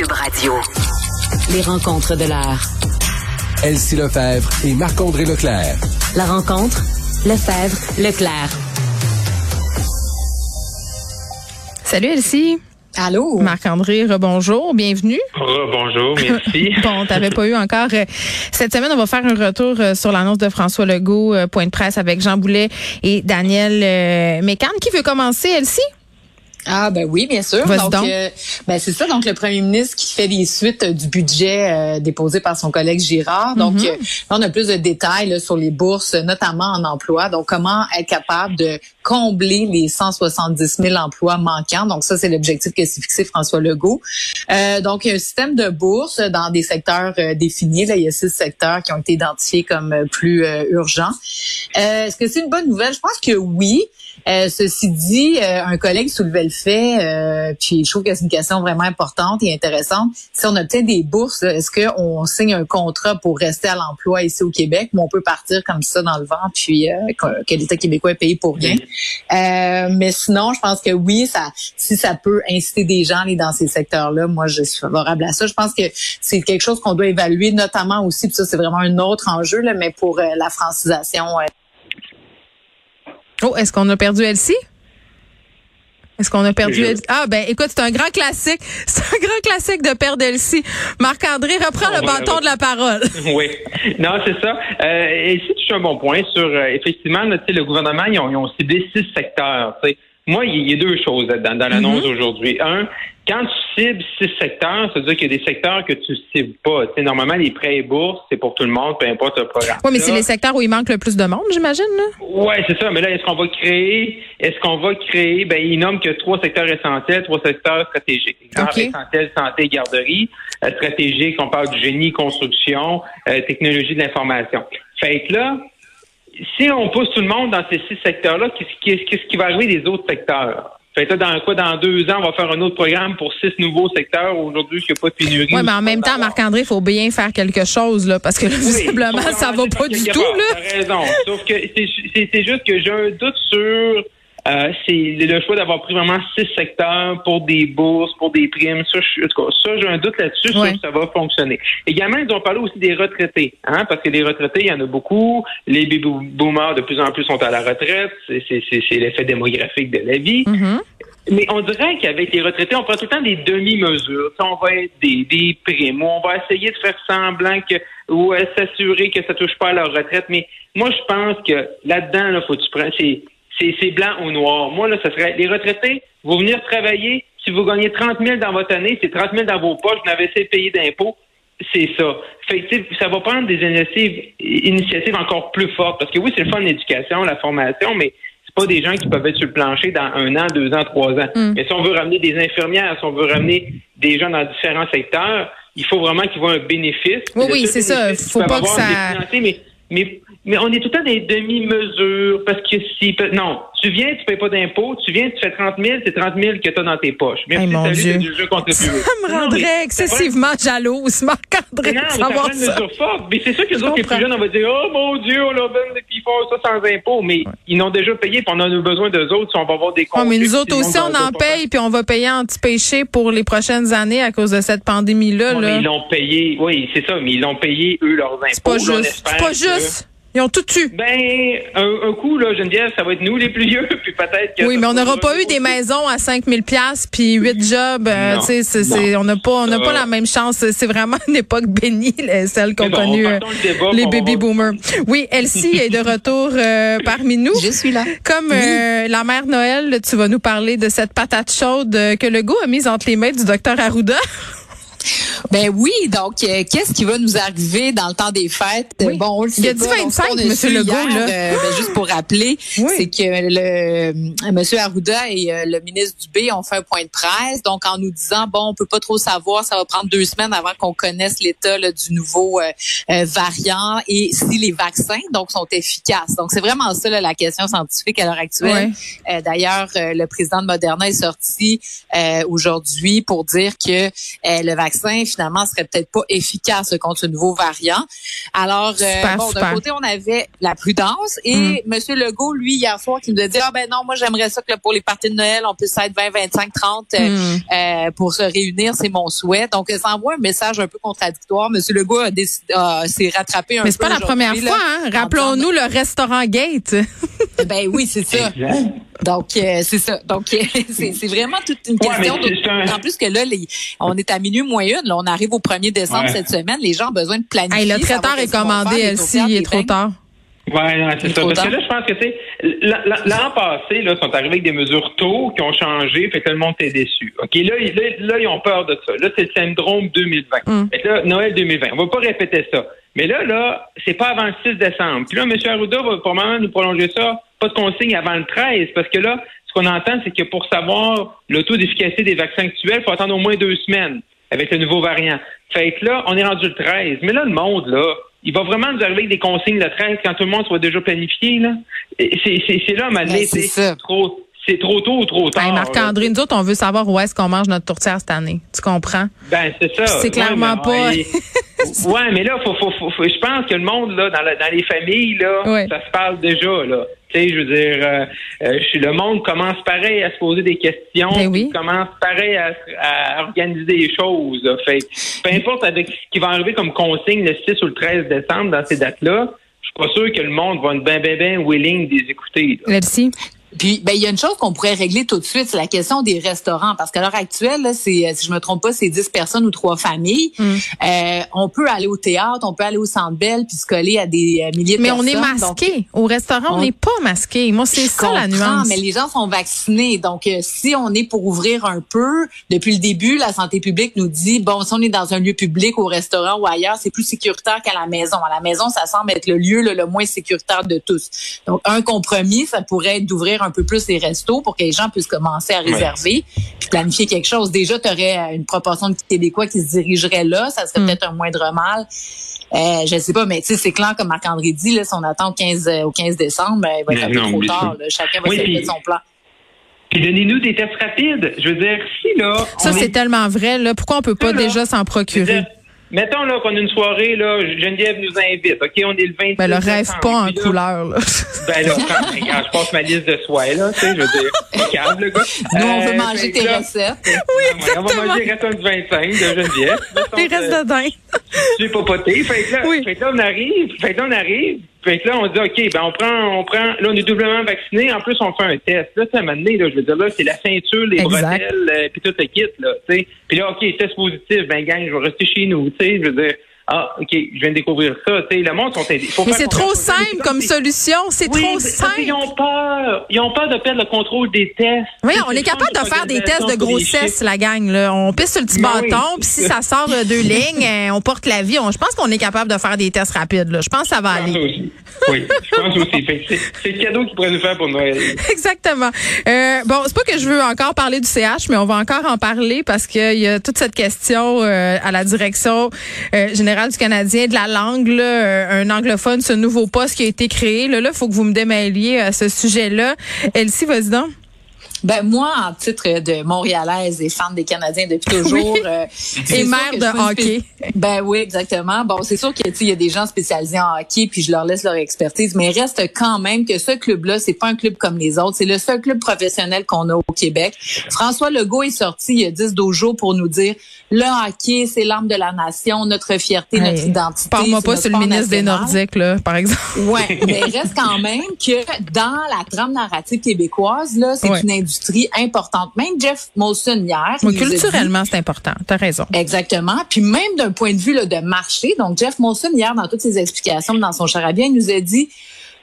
Cube Radio. Les rencontres de l'heure. Elsie Lefebvre et Marc-André Leclerc. La rencontre, Lefebvre, Leclerc. Salut Elsie. Allô? Marc-André, rebonjour, bienvenue. Rebonjour, merci. bon, t'avais pas eu encore. euh, cette semaine, on va faire un retour euh, sur l'annonce de François Legault, euh, point de presse avec Jean Boulet et Daniel euh, Mécan. Qui veut commencer, Elsie? Ah ben oui, bien sûr. Donc, euh, ben c'est ça. Donc le premier ministre qui fait les suites euh, du budget euh, déposé par son collègue Girard. Donc Mhm. là, on a plus de détails là, sur les bourses, notamment en emploi. Donc comment être capable de combler les 170 000 emplois manquants? Donc ça, c'est l'objectif que s'est fixé François Legault. Euh, donc il y a un système de bourse dans des secteurs définis. Là, il y a six secteurs qui ont été identifiés comme plus urgents. Euh, Est-ce que c'est une bonne nouvelle? Je pense que oui. Euh, ceci dit, euh, un collègue soulevait le fait, euh, puis je trouve que c'est une question vraiment importante et intéressante. Si on obtient des bourses, est-ce qu'on signe un contrat pour rester à l'emploi ici au Québec, ou on peut partir comme ça dans le vent, puis euh, que, l'État québécois est payé pour rien? Euh, mais sinon, je pense que oui, ça, si ça peut inciter des gens à aller dans ces secteurs-là, moi, je suis favorable à ça. Je pense que c'est quelque chose qu'on doit évaluer, notamment aussi, puis ça, c'est vraiment un autre enjeu, là, mais pour euh, la francisation euh, Oh, est-ce qu'on a perdu Elsie? Est-ce qu'on a perdu Elsie? Ah, ben, écoute, c'est un grand classique. C'est un grand classique de perdre Elsie. Marc-André, reprends On le bâton de la parole. oui. Non, c'est ça. Euh, et si tu fais un bon point sur, euh, effectivement, là, le gouvernement, ils ont, ils ont ciblé six secteurs. tu sais. Moi, il y a deux choses dans, dans l'annonce d'aujourd'hui. Un, quand tu cibles six secteurs, ça veut dire qu'il y a des secteurs que tu cibles pas. Tu sais, normalement, les prêts et bourses, c'est pour tout le monde, peu importe le programme. Oui, mais c'est les secteurs où il manque le plus de monde, j'imagine, là. Ouais, c'est ça. Mais là, est-ce qu'on va créer, est-ce qu'on va créer, ben, il nomme que trois secteurs essentiels, trois secteurs stratégiques. Exemple, essentiel, santé, garderie. Euh, stratégique, on parle du génie, construction, euh, technologie de l'information. Fait que là, si on pousse tout le monde dans ces six secteurs-là, qu'est-ce qui, qui va arriver des autres secteurs? Fait que dans quoi, dans deux ans, on va faire un autre programme pour six nouveaux secteurs? Aujourd'hui, il n'y a pas de pénurie. Oui, mais en même temps. Marc-André, il faut bien faire quelque chose, là, parce que là, Oui, visiblement, ça va pas du tout, part, là. Raison. Sauf que c'est juste que j'ai un doute sur euh, c'est le choix d'avoir pris vraiment six secteurs pour des bourses, pour des primes. Ça, je- en tout cas, ça j'ai un doute là-dessus Ouais. sur ça va fonctionner. Également, ils ont parlé aussi des retraités, hein, parce que les retraités, il y en a beaucoup. Les baby boomers de plus en plus sont à la retraite. C'est- C'est c'est- c'est l'effet démographique de la vie. Mhm. Mais on dirait qu'avec les retraités, on prend tout le temps des demi-mesures. On va être des, des primes, ou on va essayer de faire semblant que ou euh, s'assurer que ça touche pas à leur retraite. Mais moi, je pense que là-dedans, là, faut que tu prennes. C'est, blanc ou noir. Moi, là, ça serait les retraités, vous venir travailler. Si vous gagnez 30 000 dans votre année, c'est 30 000 dans vos poches, vous n'avez assez payé d'impôts. C'est ça. Fait que, ça va prendre des initiatives, initiatives encore plus fortes. Parce que oui, c'est le fun l'éducation, la formation, mais c'est pas des gens qui peuvent être sur le plancher dans un an, deux ans, trois ans. Mm. Mais si on veut ramener des infirmières, si on veut ramener des gens dans différents secteurs, il faut vraiment qu'ils voient un bénéfice. Oui, oui, c'est ça. Faut pas que ça- mais, mais, mais on est tout le temps des demi-mesures parce que si, non, tu viens, tu payes pas d'impôts, tu viens, tu fais 30 000, c'est 30 000 que tu as dans tes poches. Merci, Hey, mon salut, Dieu. du jeu contre Ça le me Non, mais rendrait ça prend- excessivement jalouse, Marc-André, non, mais ça. Mais c'est sûr que les autres, les plus jeunes, on va dire, oh mon Dieu, on leur donne des fonds, ça sans impôts. Mais ils n'ont déjà payé, puis on en a besoin d'eux autres si on va avoir des Ouais, comptes. mais nous autres aussi, on en paye, puis on va payer anti-péché pour les prochaines années à cause de cette pandémie-là. mais là. ils l'ont payé, oui, c'est ça, mais ils l'ont payé, eux, leurs impôts. C'est pas juste. C'est pas juste. Ils ont tout eu. Ben, un, un coup, là, Geneviève, ça va être nous les plus vieux, puis peut-être que... Oui, mais on n'aura pas eu des maisons à 5000 pièces puis 8 jobs. euh, Non. tu sais, c'est- c'est- on n'a pas, on n'a pas la même chance. C'est vraiment une époque bénie, là, celle qu'ont Mais bon, connue euh, partons le débat, les baby boomers. Oui, Elsie est de retour euh, parmi nous. Je suis là. Comme euh, la mère Noël, tu vas nous parler de cette patate chaude euh, que le goût a mise entre les mains du docteur Arruda. Ben oui, donc euh, qu'est-ce qui va nous arriver dans le temps des fêtes? Oui. Bon, on le sait Il a dit pas. Donc, 25, ce qu'on a Monsieur su Legault, là. euh, ben, juste pour rappeler, Oui. c'est que le euh, Monsieur Arruda et euh, le ministre Dubé ont fait un point de presse, donc en nous disant bon, on peut pas trop savoir, ça va prendre deux semaines avant qu'on connaisse l'état du nouveau variant et si les vaccins donc sont efficaces. Donc c'est vraiment ça là, la question scientifique à l'heure actuelle. D'ailleurs, le président de Moderna est sorti euh, aujourd'hui pour dire que le vaccin finalement serait peut-être pas efficace contre ce nouveau variant. Alors, euh, bon, d'un côté, on avait la prudence et M. Mm. Monsieur Legault, lui, hier soir, qui nous a dit, ah ben non, moi j'aimerais ça que pour les parties de Noël, on puisse être 20, 25, 30 euh, pour se réunir, c'est mon souhait. Donc, ça envoie un message un peu contradictoire. Monsieur Legault a décidé, s'est rattrapé un Mais c'est pas la première fois, hein? Rappelons-nous le restaurant Gate. ben oui, c'est ça. Donc, euh, c'est ça. Donc, c'est vraiment toute une question. En plus que là, on est à minuit moins une. Là, on arrive au 1er décembre cette semaine. Les gens ont besoin de planifier. le traiteur est commandé, Elsie, il est trop tard. Oui, c'est ça. Parce que là, je pense que c'est l'an passé, là, sont arrivés avec des mesures tôt qui ont changé, fait que le monde est déçu. OK, là, là, ils ont peur de ça. Là, c'est le syndrome 2020. Mm. Fait là, Noël 2020. On va pas répéter ça. Mais là, là, c'est pas avant le 6 décembre. Puis là, M. Arruda va probablement nous prolonger ça, pas de consigne avant le 13, parce que là, ce qu'on entend, c'est que pour savoir le taux d'efficacité des vaccins actuels, il faut attendre au moins deux semaines avec le nouveau variant. Fait que là, on est rendu le 13. Mais là, le monde, là, il va vraiment nous arriver avec des consignes le 13 quand tout le monde soit déjà planifié, là. C'est là, ma ben, c'est trop c'est trop tôt ou trop tard. Ben, Marc-André, nous autres, on veut savoir où est-ce qu'on mange notre tourtière cette année. Tu comprends? Ben, c'est ça. C'est clairement pas. ouais, mais là, faut, faut, faut, je pense que le monde, là, dans, dans les familles, là, ça se parle déjà, là. Tu sais, je veux dire, euh, euh le monde commence pareil à se poser des questions, ben oui. commence pareil à, à, organiser des choses. Fait peu importe avec ce qui va arriver comme consigne le 6 ou le 13 décembre dans ces dates-là, je suis pas sûr que le monde va être bien, bien, bien willing de les écouter. Merci. Puis, ben, il y a une chose qu'on pourrait régler tout de suite, c'est la question des restaurants. Parce qu'à l'heure actuelle, c'est, euh, si je me trompe pas, c'est 10 personnes ou trois familles. Mm. Euh, on peut aller au théâtre, on peut aller au Centre Bell puis se coller à des euh, milliers de mais personnes. Mais on est masqué. au restaurant, on n'est pas masqué. Moi, c'est ça la nuance. mais les gens sont vaccinés. Donc, si on est pour ouvrir un peu, depuis le début, la santé publique nous dit, bon, si on est dans un lieu public, au restaurant ou ailleurs, c'est plus sécuritaire qu'à la maison. À la maison, ça semble être le lieu le moins sécuritaire de tous. Donc, un compromis, ça pourrait être d'ouvrir un peu plus les restos pour que les gens puissent commencer à réserver puis planifier quelque chose. Déjà, tu aurais euh, une proportion de Québécois qui se dirigeraient là. Ça serait mm. peut-être un moindre mal. Euh, je sais pas, mais tu sais, c'est clair, comme Marc-André dit, là, si on attend au 15, euh, au 15 décembre, ben, il va être un peu trop tard. Chacun va oui, son plan. Puis donnez-nous des tests rapides. Je veux dire, si là. Ça, c'est tellement vrai. Là. Pourquoi on peut pas déjà s'en procurer? Mettons là qu'on a une soirée, là, Geneviève nous invite. OK, on est le 26 Ben, le rêve pas en couleur, là. Ben là, quand, je passe ma liste de souhaits, là, tu sais, je veux dire, calme, le gars. Nous, on veut euh, manger tes recettes. Oui, exactement. on va manger les restes du 25 de Geneviève. Les restes de dingue. Tu es poté. Fait que là, oui. fait que là, on arrive, fait que là, on arrive, fait que là, on dit, OK, ben, on prend, on prend, là, on est doublement vacciné. En plus, on fait un test. Là, ça m'a donné, là, je veux dire, là, c'est la ceinture, les bretelles, euh, puis tout le kit, là, tu sais. Puis là, OK, test positif, ben, gang, je vais rester chez nous, tu sais, je veux dire. Ah, OK, je viens de découvrir ça. Tu sais, le monde sont aidés. Mais c'est trop simple comme solution. C'est trop simple. Ils ont peur. Ils ont peur de perdre le contrôle des tests. Oui, on est capable de faire des tests de grossesse, la gang. Là. On pisse sur le petit ben bâton, puis si ça sort de deux lignes, euh, on porte la vie. je pense qu'on est capable de faire des tests rapides. Là. Je pense que ça va aller. Aussi. Oui, je pense aussi. C'est le cadeau qu'ils pourraient nous faire pour Noël. Exactement. Euh, bon, c'est pas que je veux encore parler du CH, mais on va encore en parler parce qu'il y a toute cette question euh, à la direction euh, générale du Canadien de la langue, euh, un anglophone, ce nouveau poste qui a été créé. Là, il faut que vous me démêliez à ce sujet-là. Elsie, vas-y donc. Ben moi, en titre de montréalaise et fan des Canadiens depuis toujours, euh, et mère de hockey. Ben oui, exactement. Bon, c'est sûr qu'il y a des gens spécialisés en hockey, puis je leur laisse leur expertise, mais reste quand même que ce club-là, c'est pas un club comme les autres. C'est le seul club professionnel qu'on a au Québec. François Legault est sorti il y a 10-12 jours pour nous dire le hockey, c'est l'âme de la nation, notre fierté, notre identité. Parle-moi pas sur le ministre des Nordiques, là, par exemple. Ouais, mais reste quand même que dans la trame narrative québécoise, là, c'est une industrie importante. Même Jeff Molson hier. culturellement, c'est important. T'as raison. Exactement. Puis même d'un point de vue là, de marché, donc Jeff Molson hier, dans toutes ses explications, dans son charabia, il nous a dit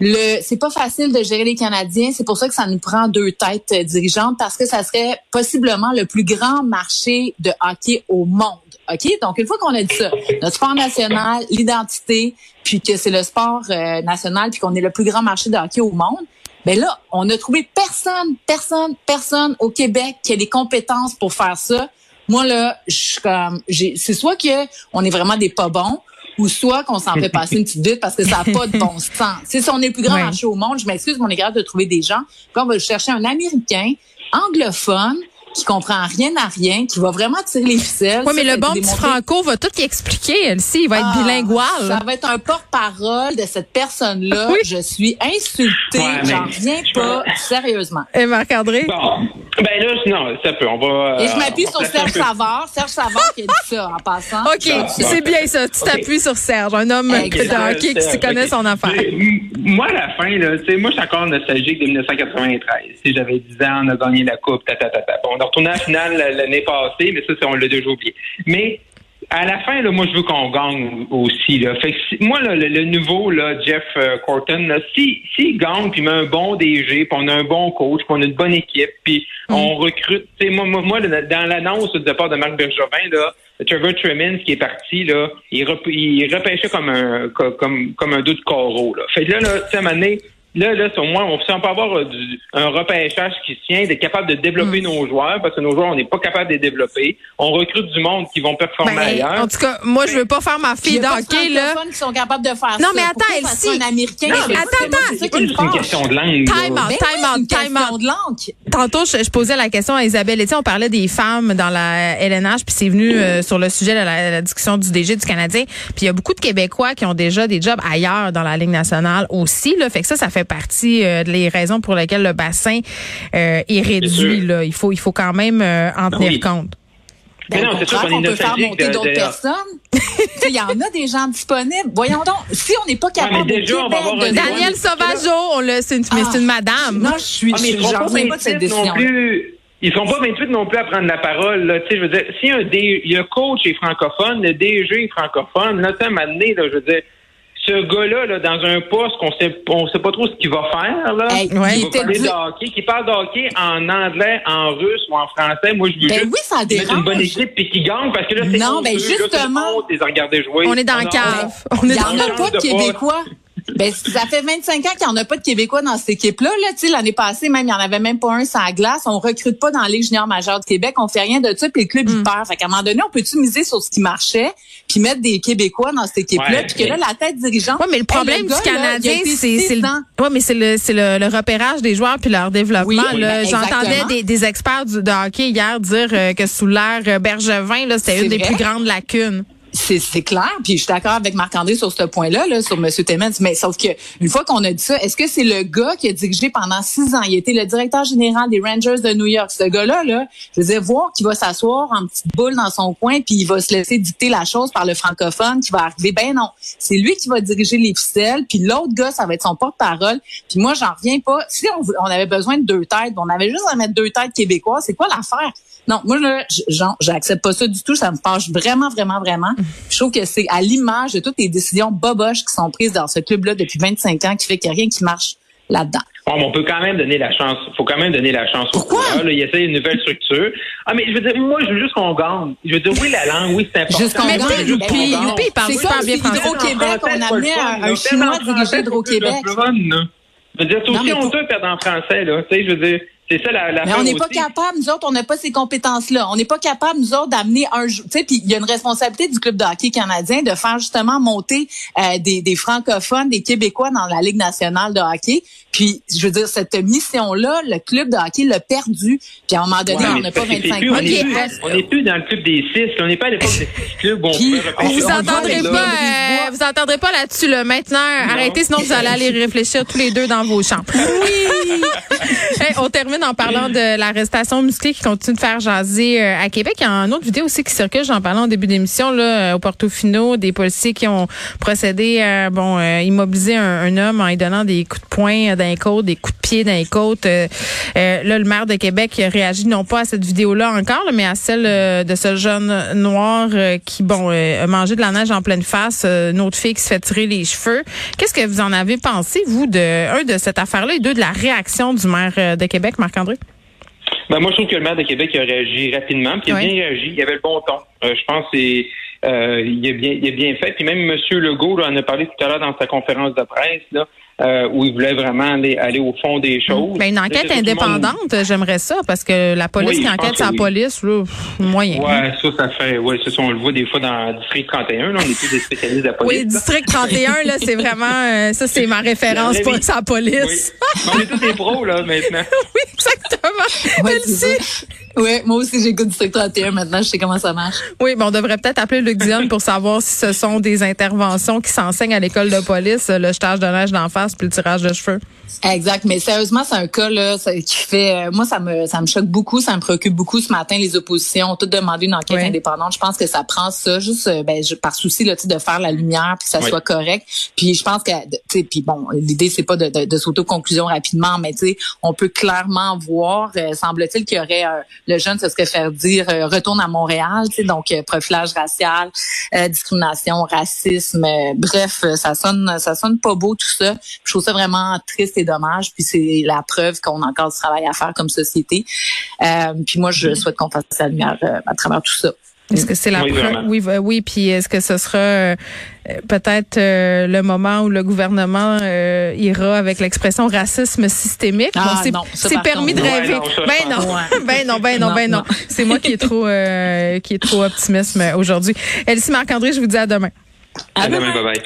le c'est pas facile de gérer les Canadiens, c'est pour ça que ça nous prend deux têtes euh, dirigeantes parce que ça serait possiblement le plus grand marché de hockey au monde. OK? Donc une fois qu'on a dit ça, notre sport national, l'identité, puis que c'est le sport euh, national puis qu'on est le plus grand marché de hockey au monde, ben là, on a trouvé personne, personne, personne au Québec qui a les compétences pour faire ça. Moi là, je comme c'est soit que on est vraiment des pas bons ou soit qu'on s'en fait passer une petite vite parce que ça n'a pas de bon sens. Si on est le plus grand marché au monde, je m'excuse, mais on est capable de trouver des gens. Puis on va chercher un Américain anglophone qui comprend rien à rien, qui va vraiment tirer les ficelles. Oui, mais le bon petit démontré. Franco va tout y expliquer, elle aussi. Il va être Ah, bilingual. Ça va être un porte-parole de cette personne-là. Oui. Je suis insultée. Ouais, J'en reviens je pas, sérieusement. Et Marc-André? Bon. Ben là, non, ça peut. On va. Et je euh, m'appuie sur Serge Savard. Serge Savard qui a dit ça en passant. OK, c'est bon. bien ça. Tu t'appuies sur Serge, un homme de hockey qui s'y connaît son affaire. Moi, à la fin, là, tu sais, moi, je suis encore nostalgique de 1993. Tu sais, j'avais 10 ans, on a gagné la coupe, ta, ta, ta, ta. Bon, a retourné à la finale l'année passée, mais ça, c'est- on l'a déjà oublié. Mais à la fin, là, moi, je veux qu'on gagne aussi. Là. Fait que si- moi, là, le, le nouveau là, Jeff euh, Corton, là, si s'il gagne, puis il met un bon DG, puis on a un bon coach, puis on a une bonne équipe, puis on recrute. Moi, moi, moi, dans l'annonce du départ de Marc Bergevin, là, Trevor Tremens qui est parti, là, il, rep- il repêchait comme un co- comme comme un dos de coraux. Là. Fait que là, là, tu sais, à un moment donné, Là, là, au moins, on, si on peut avoir euh, du- un repêchage qui se tient, d'être capable de développer Mm. nos joueurs, parce que nos joueurs, on n'est pas capable de les développer. On recrute du monde qui vont performer Ben, ailleurs. en tout cas, moi, je veux pas faire ma Il y fille d'hockey, là. qui sont capables de faire Non, ça. mais attends, elle, si- un Américain? Non, mais attends, Moi, c'est une question de langue. Time out. Ben Time out, time question out. de langue. Tantôt, je, je posais la question à Isabelle Etienne. On parlait des femmes dans la LNH, puis c'est venu euh, sur le sujet de la, la discussion du DG du Canadien. Puis il y a beaucoup de Québécois qui ont déjà des jobs ailleurs dans la Ligue nationale aussi. Là. Fait que ça, ça fait partie euh, des raisons pour lesquelles le bassin euh, est réduit. Là. Il faut, il faut quand même euh, en tenir Oui. compte. Mais Ben, non, au c'est sûr qu'on peut faire monter d'autres personnes. Il y en a des gens disponibles. Voyons donc, si on n'est pas capable mais déjà, au Québec de... Daniel Sauvageau, on le, c'est une, mais c'est une madame. Non, je suis, Ah, mais ils je j'en pas de cette 28 non décision. plus. Ils seront pas 28 non plus à prendre la parole. Là. Je veux dire, si un D, le coach est francophone, le DG est francophone, là, un moment donné, là, je veux dire, ce gars-là, là, dans un poste qu'on sait, on sait pas trop ce qu'il va faire, là, Hey, Ouais. il va était parler dit- de hockey, qui parle de hockey en anglais, en russe ou en français. Moi, je veux Ben juste oui, ça mettre dérange. une bonne équipe puis qui gagne parce que là, c'est Non, ben Là, c'est justement. honte de les regarder jouer. On est dans le cave. On est Il n'y dans en On a change pas Québécois. Ben, ça fait 25 ans qu'il n'y en a pas de Québécois dans cette équipe-là. Là, Tu sais, L'année passée, même, il n'y en avait même pas un sur la glace. On recrute pas dans la Ligue junior majeure de Québec. On fait rien de ça, puis le club, il Mm. perd. Fait qu'à un moment donné, on peut-tu miser sur ce qui marchait, puis mettre des Québécois dans cette équipe-là, Ouais. puis que là, la tête dirigeante... Oui, mais le Hey, problème le du gars, Canadien, c'est le, ouais, mais c'est le, c'est le, le repérage des joueurs puis leur développement. Oui, ben, J'entendais des, des experts du, de hockey hier dire euh, que sous l'ère euh, Bergevin, là, c'était C'est une des plus grandes lacunes. C'est clair, puis je suis d'accord avec Marc-André sur ce point-là, là, sur M. Temens, mais sauf que une fois qu'on a dit ça, est-ce que c'est le gars qui a dirigé pendant six ans, il était le directeur général des Rangers de New York, ce gars-là, là, je veux dire, voir qu'il va s'asseoir en petite boule dans son coin, puis il va se laisser dicter la chose par le francophone qui va arriver, ben non, c'est lui qui va diriger les ficelles, puis l'autre gars, ça va être son porte-parole, puis moi, j'en reviens pas, si on, on avait besoin de deux têtes, on avait juste à mettre deux têtes québécoises, c'est quoi l'affaire? Non, moi, j'accepte pas ça du tout. Ça me fâche vraiment, vraiment, vraiment. Je trouve que c'est à l'image de toutes les décisions boboches qui sont prises dans ce club-là depuis 25 ans qui fait qu'il n'y a rien qui marche là-dedans. Bon, mais on peut quand même donner la chance. faut quand même donner la chance Pourquoi? Là, il essaie une nouvelle structure. Ah, mais je veux dire, moi, je veux juste qu'on gagne. Je veux dire, oui, la langue, oui, c'est important. Juste qu'on gagne. Youpi. Youpi, il parle C'est super comme bien si français. Hydro-Québec, on amenait un, Chinois diriger Hydro-Québec. Je veux dire, c'est aussi honteux de perdre en français, là. Tu sais, je veux dire, c'est ça la, la Mais on n'est pas capable, nous autres, on n'a pas ces compétences-là. On n'est pas capable, nous autres, d'amener un Tu sais, puis il y a une responsabilité du club de hockey canadien de faire justement monter euh, des, des francophones, des Québécois dans la Ligue nationale de hockey. Puis, je veux dire, cette mission-là, le club de hockey l'a perdu. Puis à un moment donné, on n'a pas 25 on ans. n'est Ok. plus, on est plus dans le club des six. On n'est pas à l'époque des six clubs où on Puis. Vous on entendrez va pas, euh, vous entendrez pas là-dessus, là. Maintenant, arrêtez, sinon vous allez aller réfléchir tous les deux dans vos chambres. Oui! Hey, on termine en parlant de l'arrestation musclée qui continue de faire jaser euh, à Québec. Il y a une autre vidéo aussi qui circule, j'en parlais en début d'émission, là, euh, au Portofino, des policiers qui ont procédé à, bon, euh, immobiliser un, homme en lui donnant des coups de poing les côtes, des coups de pied dans les côtes. Euh, là, le maire de Québec a réagi non pas à cette vidéo-là encore, mais à celle de ce jeune noir qui, bon, a mangé de la neige en pleine face, une autre fille qui se fait tirer les cheveux. Qu'est-ce que vous en avez pensé, vous, de un de cette affaire-là et deux de la réaction du maire de Québec, Marc-André? Ben, moi, je trouve que le maire de Québec a réagi rapidement, puis il a bien réagi. Il avait le bon ton. Euh, je pense que c'est, euh, il, a bien, il a bien fait. Puis même M. Legault là, en a parlé tout à l'heure dans sa conférence de presse, là, euh, où il voulait vraiment aller, aller au fond des choses. Ben, une enquête monde- indépendante, j'aimerais ça, parce que la police Oui, qui enquête oui. police, là, pff, moyen. Ouais, ça, ça fait, ouais, ça, on le voit des fois dans le district 31, là, on est plus des spécialistes de la police. Oui, là. district 31, là, c'est vraiment, euh, ça, c'est ma référence pour sa police. Oui. Mais on est tous des pros, là, maintenant. oui, exactement. Ouais. Oui, moi aussi, j'écoute District 31 maintenant, je sais comment ça marche. Oui, mais on devrait peut-être appeler Luc Dion pour savoir si ce sont des interventions qui s'enseignent à l'école de police, le jetage de neige d'en face puis le tirage de cheveux. Exact, mais sérieusement, c'est un cas là qui fait euh, moi ça me ça me choque beaucoup, ça me préoccupe beaucoup ce matin les oppositions ont toutes demandé une enquête indépendante. Je pense que ça prend ça juste euh, ben, par souci là, de faire la lumière puis que ça soit correct. Puis je pense que tu sais puis bon, l'idée c'est pas de, de, de s'auto-conclusion rapidement, mais tu sais, on peut clairement voir euh, semble-t-il qu'il y aurait le jeune se serait faire dire retourne à Montréal, tu sais donc profilage racial, discrimination, racisme, bref, ça sonne ça sonne pas beau tout ça. Je trouve ça vraiment triste et dommage. Puis c'est la preuve qu'on a encore du travail à faire comme société. Euh, puis moi, je souhaite qu'on fasse la lumière euh, à travers tout ça. Est-ce que c'est la preuve? Oui, oui. Puis est-ce que ce sera euh, peut-être le moment où le gouvernement ira avec l'expression racisme systémique? Ah, bon, c'est permis de rêver. ben, non. ben non, ben non, ben non, C'est moi qui est trop qui est trop optimiste aujourd'hui. Elsie Marc-André, je vous dis à demain. À, demain, bye bye.